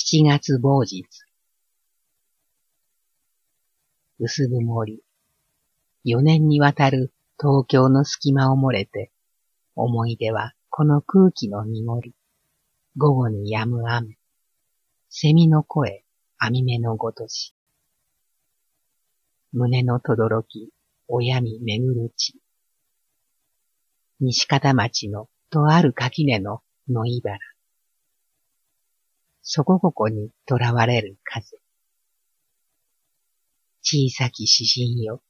七月某日。薄曇り。四年にわたる東京の隙間を漏れて、思い出はこの空気の濁り。午後に止む雨。蝉の声、網目のごとし。胸のとどろき、親に巡る地。西方町のとある垣根の野いばら。そこここに囚われる風。小さき詩人よ、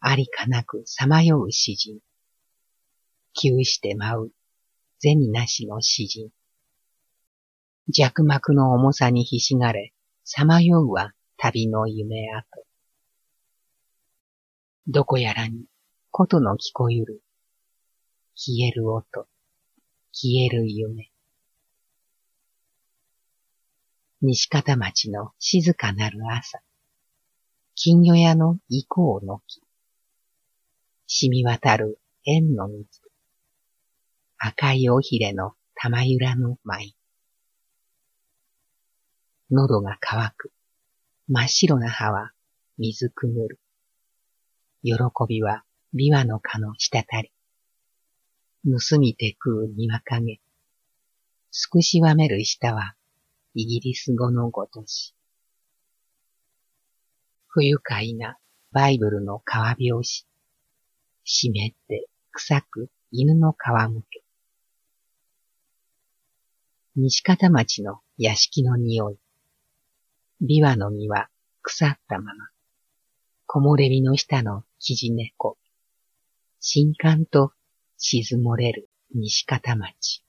ありかなくさまよう詩人。急して舞う、銭なしの詩人。弱膜の重さにひしがれ、さまようは旅の夢跡。どこやらに、ことの聞こゆる。消える音、消える夢。西方町の静かなる朝。金魚屋の意向の木。染み渡る縁の水。赤い尾ひれの玉ゆらの舞。喉が渇く。真っ白な葉は水くぐる。喜びは琵琶の蚊の滴り。盗みて食う庭影。すくしわめる舌はイギリス語のごとし。不愉快なバイブルの皮拍子。湿って臭く犬の皮むけ。西方町の屋敷の匂い。琵琶の実は腐ったまま。木漏れ日の下の生地猫。新刊と沈もれる西方町。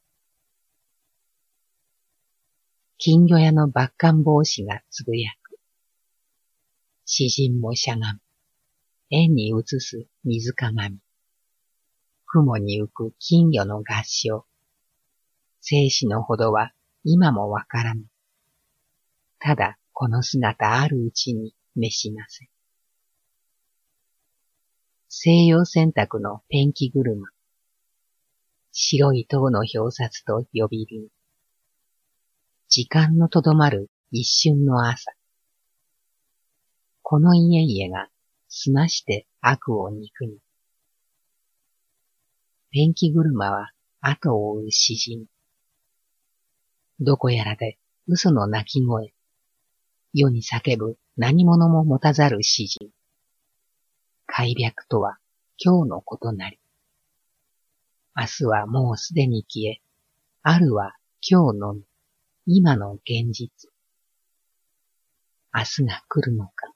金魚屋の抜艦帽子がつぶやく。詩人もしゃがむ。円に映す水鏡。雲に浮く金魚の合唱。生死のほどは今もわからぬ。ただこの姿あるうちに召しなせ。西洋洗濯のペンキ車。白い塔の表札と呼び鈴。時間のとどまる一瞬の朝。この家々が済まして悪を憎み。ペンキ車は後を追う詩人。どこやらで嘘の鳴き声。世に叫ぶ何者も持たざる詩人。開白とは今日のことなり。明日はもうすでに消え、あるは今日のみ。今の現実。明日が来るのか、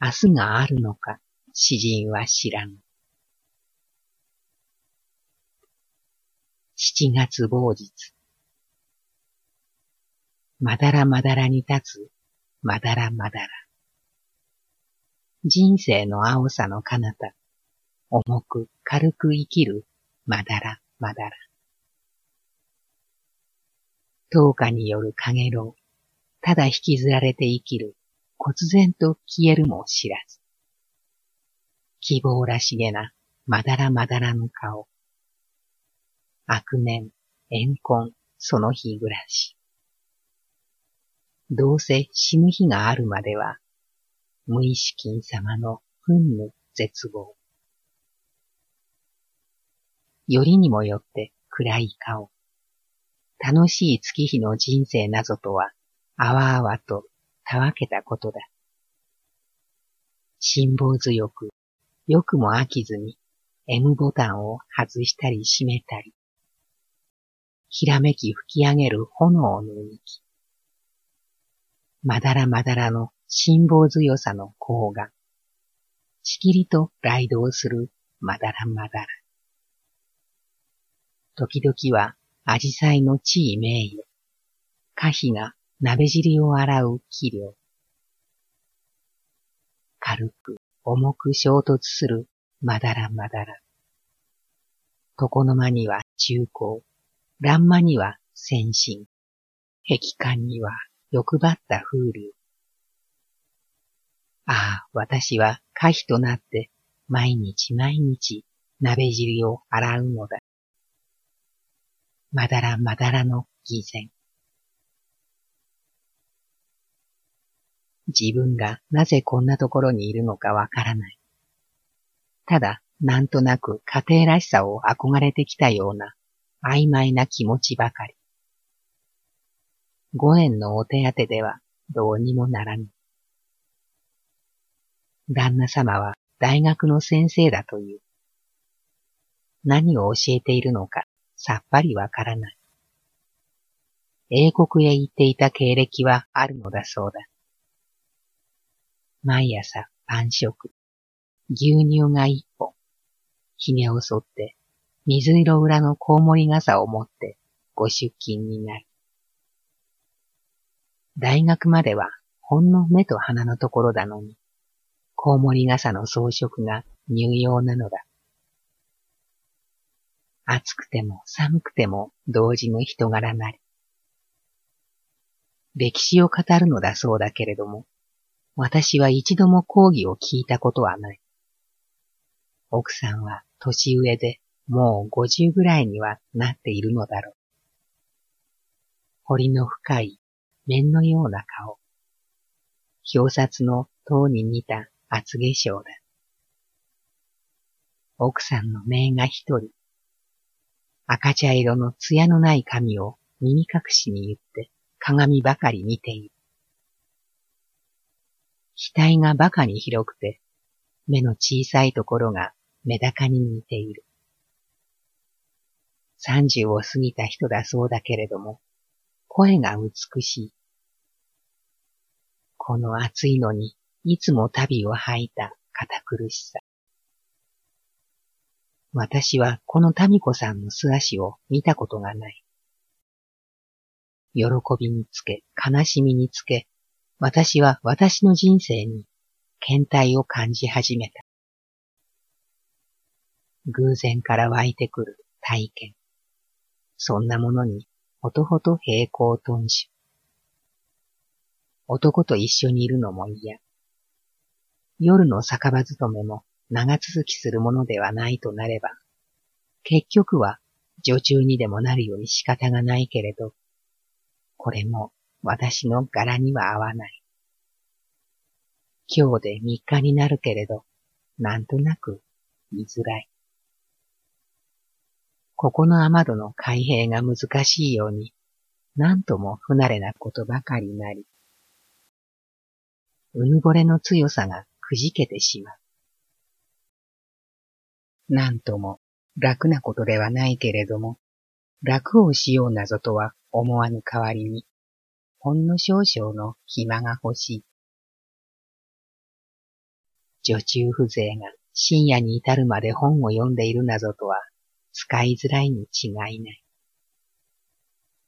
明日があるのか、詩人は知らぬ。七月某日。まだらまだらに立つ、まだらまだら。人生の青さの彼方、重く軽く生きる、まだらまだら。灯火による影ろう、ただ引きずられて生きる、忽然と消えるも知らず。希望らしげな、まだらまだらの顔。悪念、怨恨、その日暮らし。どうせ死ぬ日があるまでは、無意識様の憤怒絶望。よりにもよって暗い顔。楽しい月日の人生なぞとは、あわあわとたわけたことだ。辛抱強く、よくも飽きずに、M ボタンを外したり閉めたり、ひらめき吹き上げる炎の息。まだらまだらの辛抱強さの甲が、しきりと雷動するまだらまだら。時々はアジサイの地位名誉。可否が鍋尻を洗う器量。軽く、重く衝突するまだらまだら。床の間には中高、欄間には先進、壁間には欲張った風流。ああ、私は可否となって毎日毎日鍋尻を洗うのだ。まだらまだらの偽善。自分がなぜこんなところにいるのかわからない。ただ、なんとなく家庭らしさを憧れてきたような曖昧な気持ちばかり。五円のお手当てではどうにもならぬ。旦那様は大学の先生だという。何を教えているのかさっぱりわからない。英国へ行っていた経歴はあるのだそうだ。毎朝晩食、牛乳が一本、髭を剃って水色裏のコウモリ傘を持ってご出勤になる。大学まではほんの目と鼻のところだのに、コウモリ傘の装飾が入用なのだ。暑くても寒くても同時の人柄なり。歴史を語るのだそうだけれども、私は一度も講義を聞いたことはない。奥さんは年上でもう五十ぐらいにはなっているのだろう。彫りの深い面のような顔。表札の塔に似た厚化粧だ。奥さんの名が一人。赤茶色の艶のない髪を耳隠しに言って鏡ばかり見ている。額が馬鹿に広くて、目の小さいところがメダカに似ている。三十を過ぎた人だそうだけれども、声が美しい。この暑いのに、いつも旅を吐いた堅苦しさ。私はこの民子さんの素足を見たことがない。喜びにつけ、悲しみにつけ、私は私の人生に検体を感じ始めた。偶然から湧いてくる体験。そんなものにほとほと平行頓首。男と一緒にいるのも嫌。夜の酒場勤めも長続きするものではないとなれば、結局は女中にでもなるように仕方がないけれど、これも私の柄には合わない。今日で三日になるけれど、なんとなく言いづらい。ここの雨戸の開閉が難しいように、なんとも不慣れなことばかりなり、うぬぼれの強さがくじけてしまう。なんとも楽なことではないけれども、楽をしようなぞとは思わぬ代わりに、ほんの少々の暇が欲しい。女中風情が深夜に至るまで本を読んでいるなぞとは使いづらいに違いない。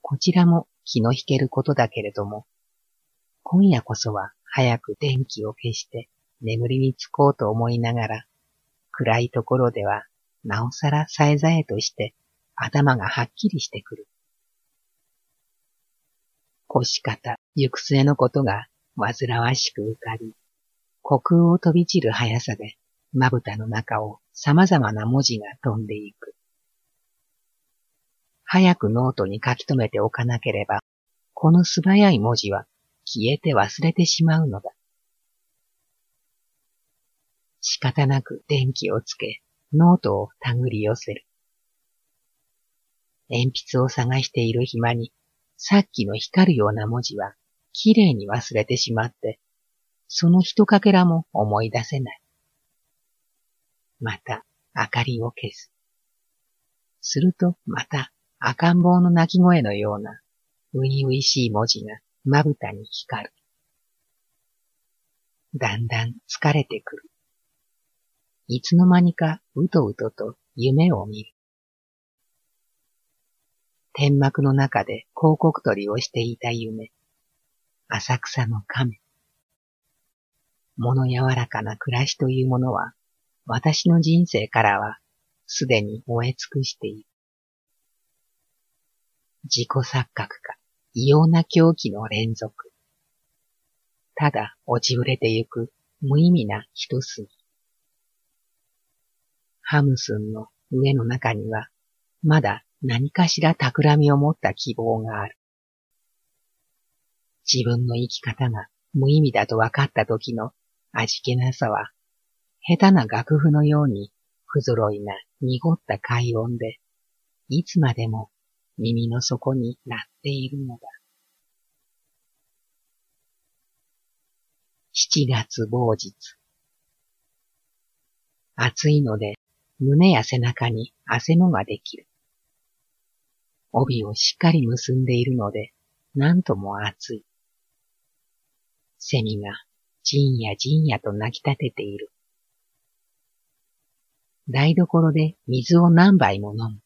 こちらも気の引けることだけれども、今夜こそは早く電気を消して眠りにつこうと思いながら、暗いところではなおさらさえざえとして頭がはっきりしてくる。腰方、行く末のことが煩わしく浮かび、虚空を飛び散る速さで、まぶたの中を様々な文字が飛んでいく。早くノートに書き留めておかなければ、この素早い文字は消えて忘れてしまうのだ。仕方なく電気をつけ、ノートを手繰り寄せる。鉛筆を探している暇にさっきの光るような文字は、きれいに忘れてしまって、その一かけらも思い出せない。また、明かりを消す。すると、また、赤ん坊の鳴き声のような、ういういしい文字がまぶたに光る。だんだん疲れてくる。いつの間にかうとうとと夢を見る。天幕の中で広告取りをしていた夢。浅草の亀。物柔らかな暮らしというものは、私の人生からは、すでに燃え尽くしている。自己錯覚か、異様な狂気の連続。ただ落ちぶれてゆく無意味な一筋。ハムスンの上の中には、まだ何かしら企みを持った希望がある。自分の生き方が無意味だと分かった時の味気なさは、下手な楽譜のように不揃いな濁った快音で、いつまでも耳の底に鳴っているのだ。七月某日。暑いので胸や背中に汗もができる。帯をしっかり結んでいるので、なんとも暑い。セミがじんやじんやと鳴き立てている。台所で水を何杯も飲む。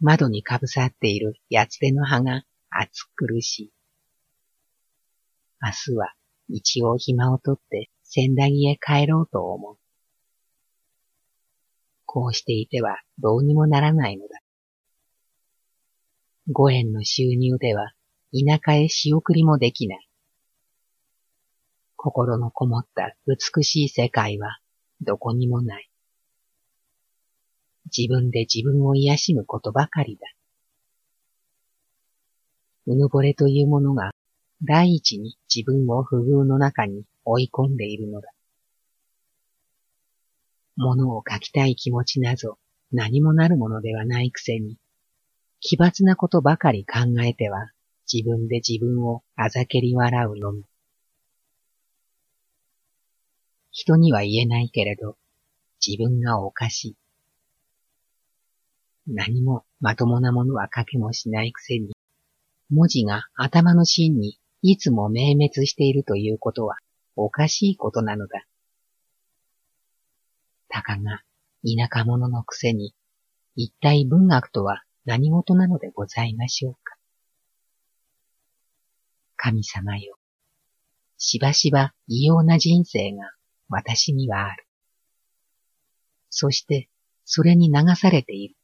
窓にかぶさっている八つ手の葉が暑苦しい。明日は一応暇をとって仙台へ帰ろうと思う。こうしていてはどうにもならないのだ。五円の収入では田舎へ仕送りもできない。心のこもった美しい世界はどこにもない。自分で自分を癒しむことばかりだ。うぬぼれというものが第一に自分を不遇の中に追い込んでいるのだ。物を書きたい気持ちなぞ何もなるものではないくせに、奇抜なことばかり考えては自分で自分をあざけり笑うのみ。人には言えないけれど、自分がおかしい。何もまともなものは書けもしないくせに、文字が頭の芯にいつも明滅しているということはおかしいことなのだ。たかが田舎者のくせに、一体文学とは何事なのでございましょうか。神様よ。しばしば異様な人生が私にはある。そして、それに流されている。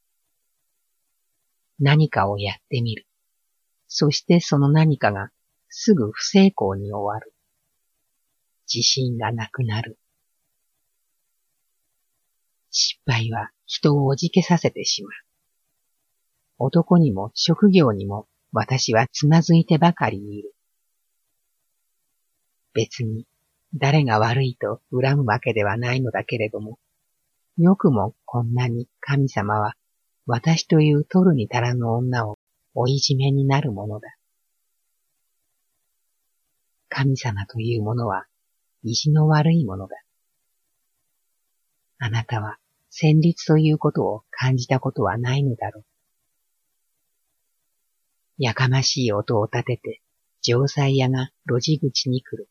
何かをやってみる。そしてその何かがすぐ不成功に終わる。自信がなくなる。失敗は人をおじけさせてしまう。男にも職業にも私はつまずいてばかりいる。別に誰が悪いと恨むわけではないのだけれども、よくもこんなに神様は私という取るに足らぬ女をおいじめになるものだ。神様というものは意地の悪いものだ。あなたは戦慄ということを感じたことはないのだろう。やかましい音を立てて、城塞屋が路地口に来る。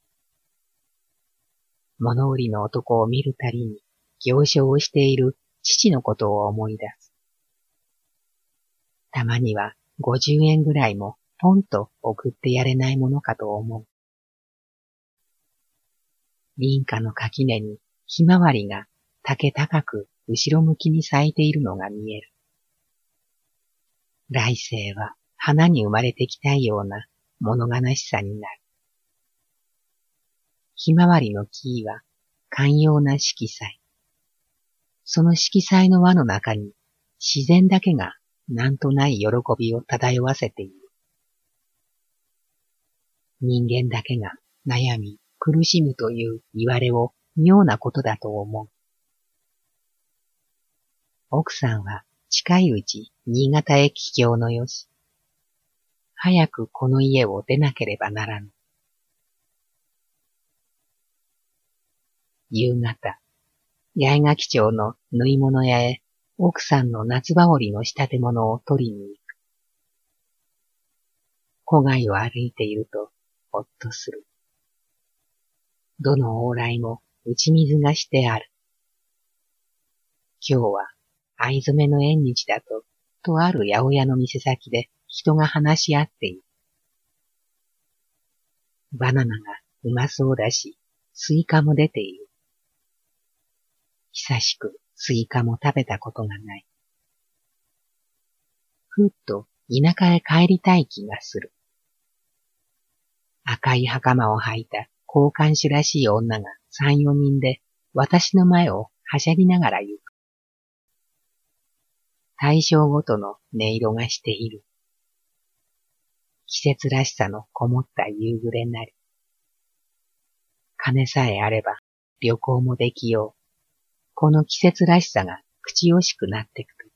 物売りの男を見るたりに、行商をしている父のことを思い出す。たまには五十円ぐらいもポンと送ってやれないものかと思う。林家の垣根にひまわりが竹高く後ろ向きに咲いているのが見える。来世は花に生まれてきたいような物悲しさになる。ひまわりの木は寛容な色彩。その色彩の輪の中に自然だけがなんとない喜びを漂わせている。人間だけが悩み苦しむという言われを妙なことだと思う。奥さんは近いうち新潟へ帰郷のよし。早くこの家を出なければならぬ。夕方、八重垣町の縫い物屋へ奥さんの夏羽織の仕立て物を取りに行く。郊外を歩いているとほっとする。どの往来も打ち水がしてある。今日は藍染めの縁日だと、とある八百屋の店先で人が話し合っている。バナナがうまそうだし、スイカも出ている。久しくスイカも食べたことがない。ふっと田舎へ帰りたい気がする。赤い袴を履いた交換手らしい女が三四人で私の前をはしゃぎながら行く。対象ごとの音色がしている。季節らしさのこもった夕暮れなり。金さえあれば旅行もできよう。この季節らしさが口惜しくなってくる。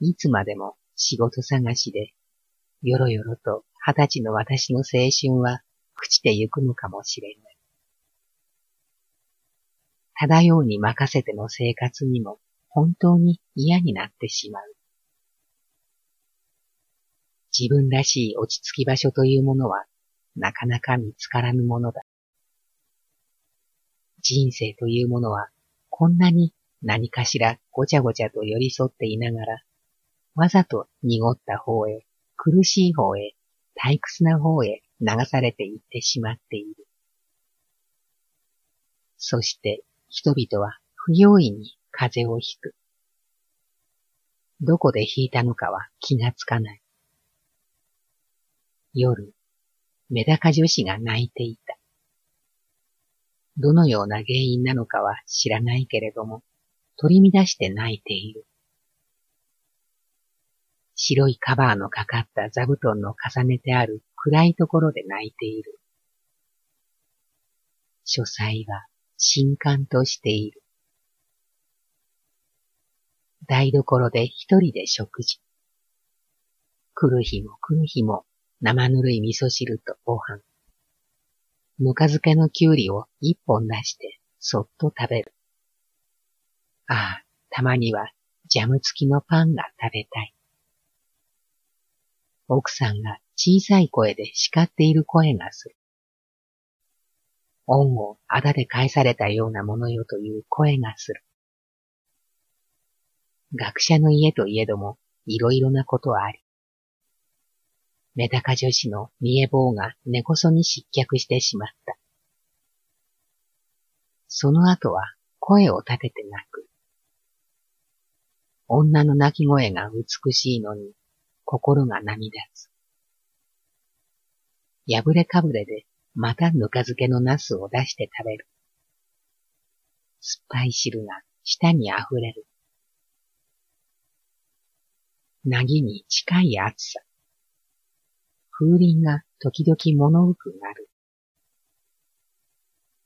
いつまでも仕事探しで、よろよろと二十歳の私の青春は朽ちてゆくのかもしれない。漂うに任せての生活にも本当に嫌になってしまう。自分らしい落ち着き場所というものはなかなか見つからぬものだ。人生というものはこんなに何かしらごちゃごちゃと寄り添っていながら、わざと濁った方へ、苦しい方へ、退屈な方へ流されていってしまっている。そして人々は不用意に風邪をひく。どこで引いたのかは気がつかない。夜、メダカ女子が泣いていた。どのような原因なのかは知らないけれども、取り乱して泣いている。白いカバーのかかった座布団の重ねてある暗いところで泣いている。書斎は新刊としている。台所で一人で食事。来る日も来る日も生ぬるい味噌汁とご飯。ぬか漬けのきゅうりを一本出してそっと食べる。ああ、たまにはジャム付きのパンが食べたい。奥さんが小さい声で叱っている声がする。恩をあだで返されたようなものよという声がする。学者の家といえども、いろいろなことあり。メダカ女子の見え棒が根こそに失脚してしまった。その後は声を立てて泣く。女の泣き声が美しいのに、心が涙つ。破れかぶれでまたぬか漬けのナスを出して食べる。酸っぱい汁が舌に溢れる。なぎに近い暑さ。風鈴が時々物浮くなる。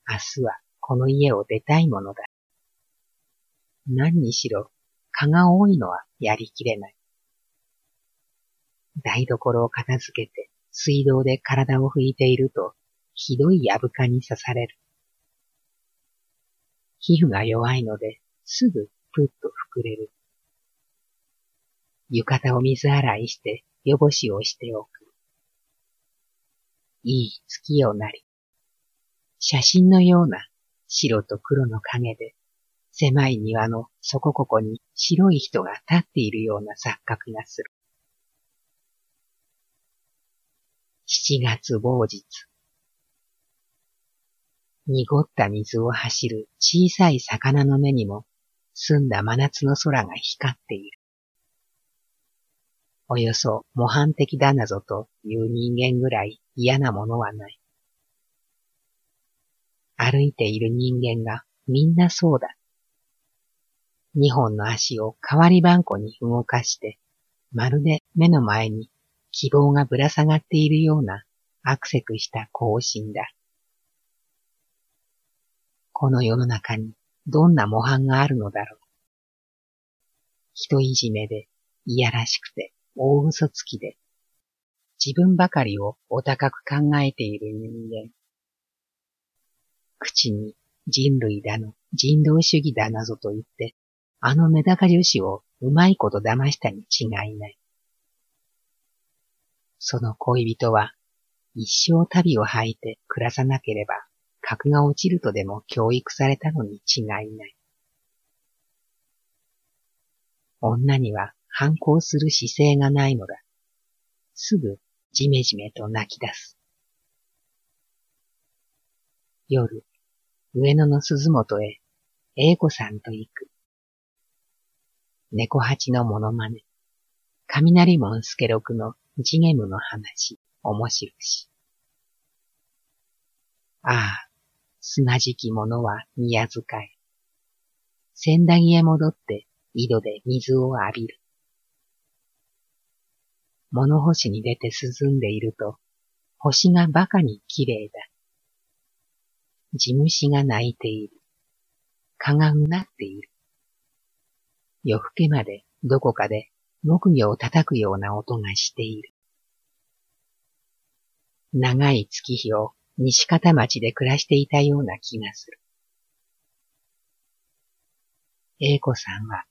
明日はこの家を出たいものだ。何にしろ蚊が多いのはやりきれない。台所を片付けて水道で体を拭いていると、ひどいやぶかに刺される。皮膚が弱いので、すぐぷっと膨れる。浴衣を水洗いして、汚しをしておく。いい月夜なり。写真のような白と黒の影で、狭い庭のそこここに白い人が立っているような錯覚がする。七月某日。濁った水を走る小さい魚の目にも、澄んだ真夏の空が光っている。およそ模範的だなぞという人間ぐらい嫌なものはない。歩いている人間がみんなそうだ。二本の足を代わりばんこに動かして、まるで目の前に希望がぶら下がっているようなアクセクした行進だ。この世の中にどんな模範があるのだろう。人いじめで、いやらしくて、大嘘つきで、自分ばかりをお高く考えている人間。口に人類だの、人道主義だなぞと言って、あのメダカ女子をうまいこと騙したに違いない。その恋人は一生旅を吐いて暮らさなければ格が落ちるとでも教育されたのに違いない。女には反抗する姿勢がないのだ。すぐじめじめと泣き出す。夜、上野の鈴本へ、英子さんと行く。猫八のモノマネ。雷門助六のジゲムの話、面白し。ああ、砂時期者は宮遣い。千駄木へ戻って井戸で水を浴びる。物干しに出て涼んでいると、星が馬鹿に綺麗だ。地虫が鳴いている。蚊がうなっている。夜更けまでどこかで木魚を叩くような音がしている。長い月日を西方町で暮らしていたような気がする。英子さんは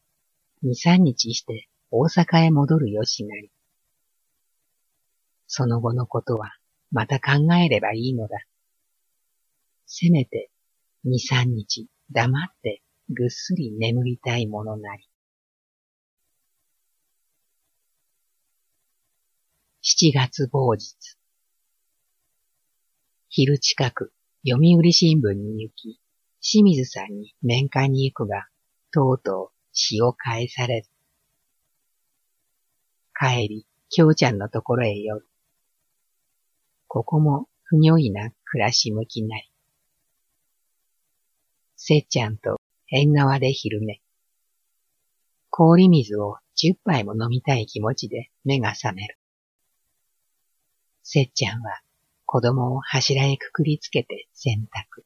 二三日して大阪へ戻るよしなり。その後のことはまた考えればいいのだ。せめて二三日黙ってぐっすり眠りたいものなり。七月某日。昼近く、読売新聞に行き、清水さんに面会に行くが、とうとう詩を返されず。帰り、京ちゃんのところへ寄る。ここも不如意な暮らし向きない。せっちゃんと縁側で昼寝。氷水を十杯も飲みたい気持ちで目が覚める。せっちゃんは子供を柱へくくりつけて洗濯。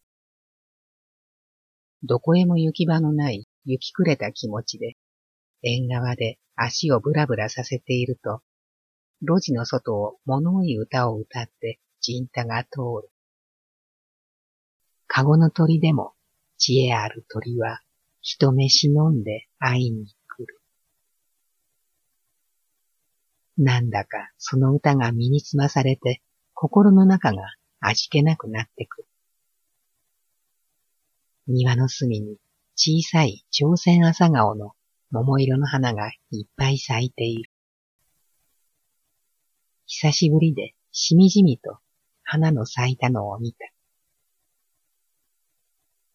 どこへも行き場のない雪くれた気持ちで、縁側で足をぶらぶらさせていると、路地の外を物多い歌を歌って陣太が通る。かごの鳥でも知恵ある鳥は一目忍んで会いに来る。なんだかその歌が身につまされて心の中が味気なくなってくる。庭の隅に小さい朝鮮朝顔の桃色の花がいっぱい咲いている。久しぶりでしみじみと花の咲いたのを見た。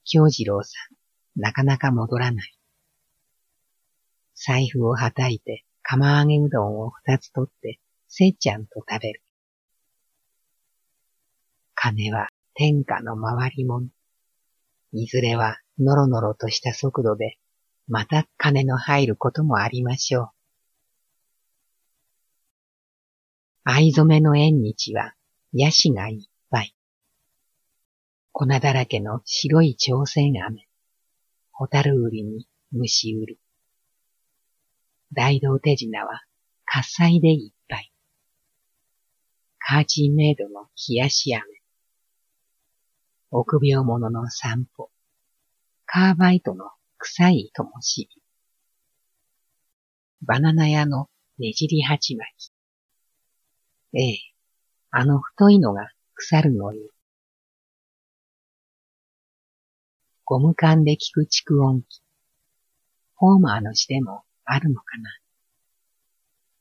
京次郎さん、なかなか戻らない。財布をはたいて釜揚げうどんを二つ取ってせっちゃんと食べる。金は天下の回り物。いずれはのろのろとした速度で、また金の入ることもありましょう。藍染めの縁日は、ヤシがいっぱい。粉だらけの白い朝鮮飴。ホタル売りに虫売り。大道手品は、喝采でいっぱい。カーチンメイドの冷やし飴。臆病者の散歩。カーバイトの臭いともし。バナナ屋のねじり鉢巻き。ええ、あの太いのが腐るのよ。ゴム管で聞く蓄音機。ホーマーの詩でもあるのかな。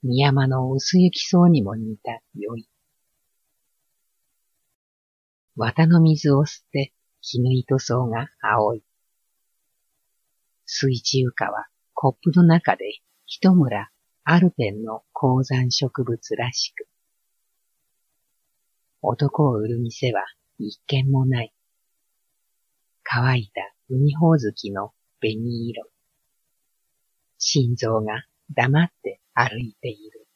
宮山の薄雪そうにも似た酔い。綿の水を吸って絹糸層が青い。水中花はコップの中で一村アルペンの鉱山植物らしく。男を売る店は一軒もない。乾いた海ほおずきの紅色。心臓が黙って歩いている。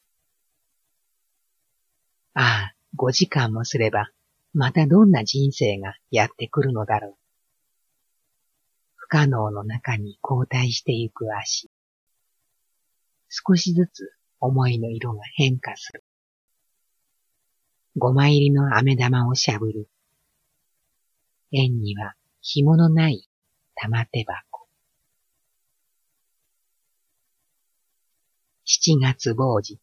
ああ、五時間もすれば、またどんな人生がやってくるのだろう。不可能の中に交代してゆく足。少しずつ思いの色が変化する。ごま入りの飴玉をしゃぶる。円には紐のない玉手箱。七月某日。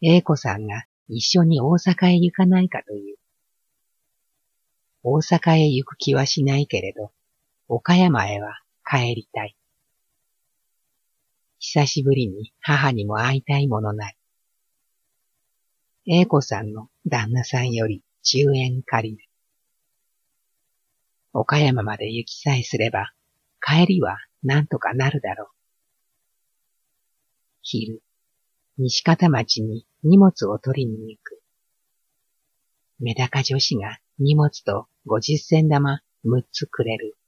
英子さんが一緒に大阪へ行かないかという。大阪へ行く気はしないけれど、岡山へは帰りたい。久しぶりに母にも会いたいものない。英子さんの旦那さんより10円借りる。岡山まで行きさえすれば、帰りはなんとかなるだろう。昼、西方町に荷物を取りに行く。メダカ女子が荷物と五十銭玉六つくれる。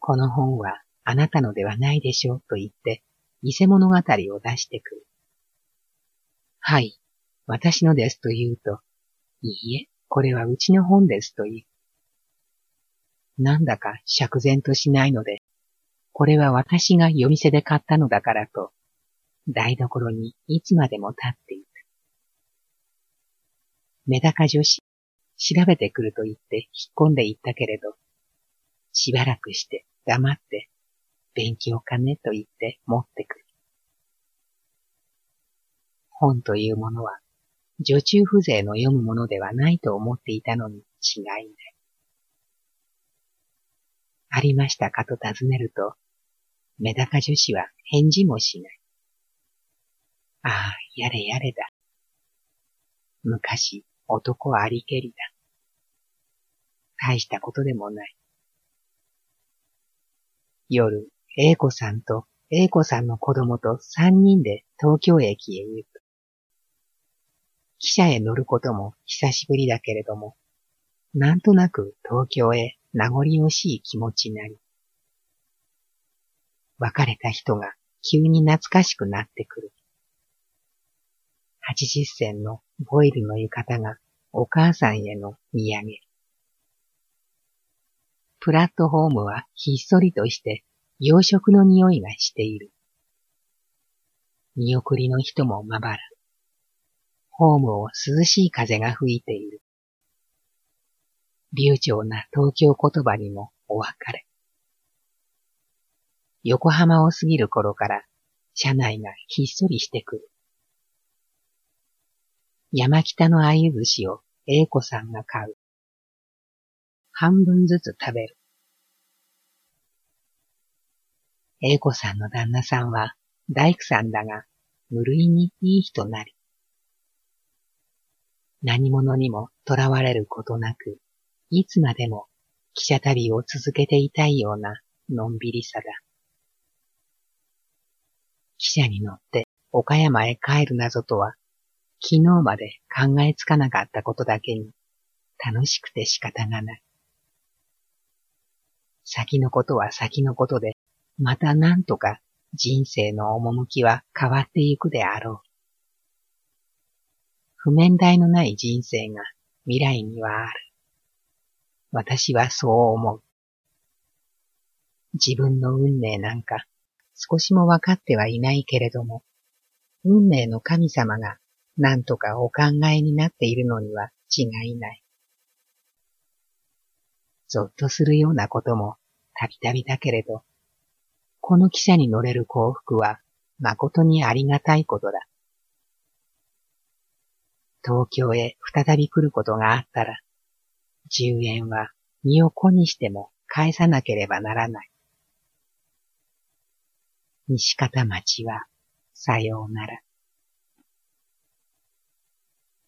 この本はあなたのではないでしょうと言って、伊勢物語を出してくる。はい、私のですと言うと、いいえ、これはうちの本ですと言う。なんだか釈然としないので、これは私が夜店で買ったのだからと、台所にいつまでも立っていた。メダカ女子、調べてくると言って引っ込んでいったけれど、しばらくして黙って、勉強かねと言って持ってくる。本というものは、女中風情の読むものではないと思っていたのに違いない。ありましたかと尋ねると、メダカ女子は返事もしない。ああ、やれやれだ。昔、男ありけりだ。大したことでもない。夜、英子さんと英子さんの子供と三人で東京駅へ行く。汽車へ乗ることも久しぶりだけれども、なんとなく東京へ名残惜しい気持ちになり、別れた人が急に懐かしくなってくる。八十銭のボイルの浴衣がお母さんへの土産。プラットホームはひっそりとして洋食の匂いがしている。見送りの人もまばら。ホームを涼しい風が吹いている。流暢な東京言葉にもお別れ。横浜を過ぎる頃から車内がひっそりしてくる。山北の鮎寿司を英子さんが買う。半分ずつ食べる。英子さんの旦那さんは大工さんだが、無類にいい人なり。何者にも囚われることなく、いつまでも汽車旅を続けていたいようなのんびりさだ。汽車に乗って岡山へ帰るなぞとは、昨日まで考えつかなかったことだけに、楽しくて仕方がない。先のことは先のことで、また何とか人生の趣は変わってゆくであろう。不面台のない人生が未来にはある。私はそう思う。自分の運命なんか少しもわかってはいないけれども、運命の神様が何とかお考えになっているのには違いない。ぞっとするようなこともたびたびだけれど、この汽車に乗れる幸福は誠にありがたいことだ。東京へ再び来ることがあったら、10円は身を粉にしても返さなければならない。西方町は、さようなら。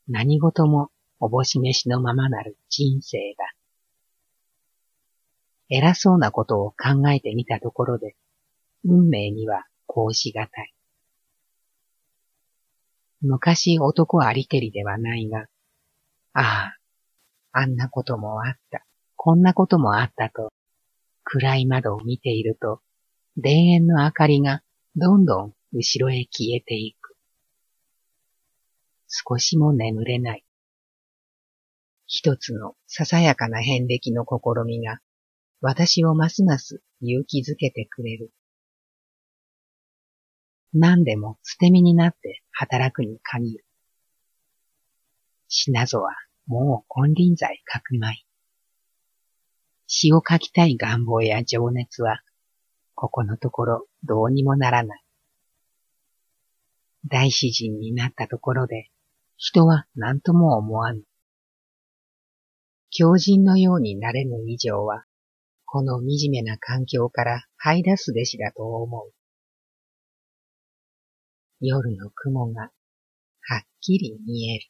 何事もおぼし飯のままなる人生だ。偉そうなことを考えてみたところで、運命にはこうしがたい。昔男ありけりではないが、ああ、あんなこともあった、こんなこともあったと、暗い窓を見ていると、田園の明かりがどんどん後ろへ消えていく。少しも眠れない。一つのささやかな遍歴の試みが、私をますます勇気づけてくれる。何でも捨て身になって働くに限る。品ぞはもう金輪際かくまい。詩を書きたい願望や情熱は、ここのところどうにもならない。大詩人になったところで、人は何とも思わぬ。狂人のようになれぬ以上は、この惨めな環境から這い出すべしだと思う。夜の雲がはっきり見える。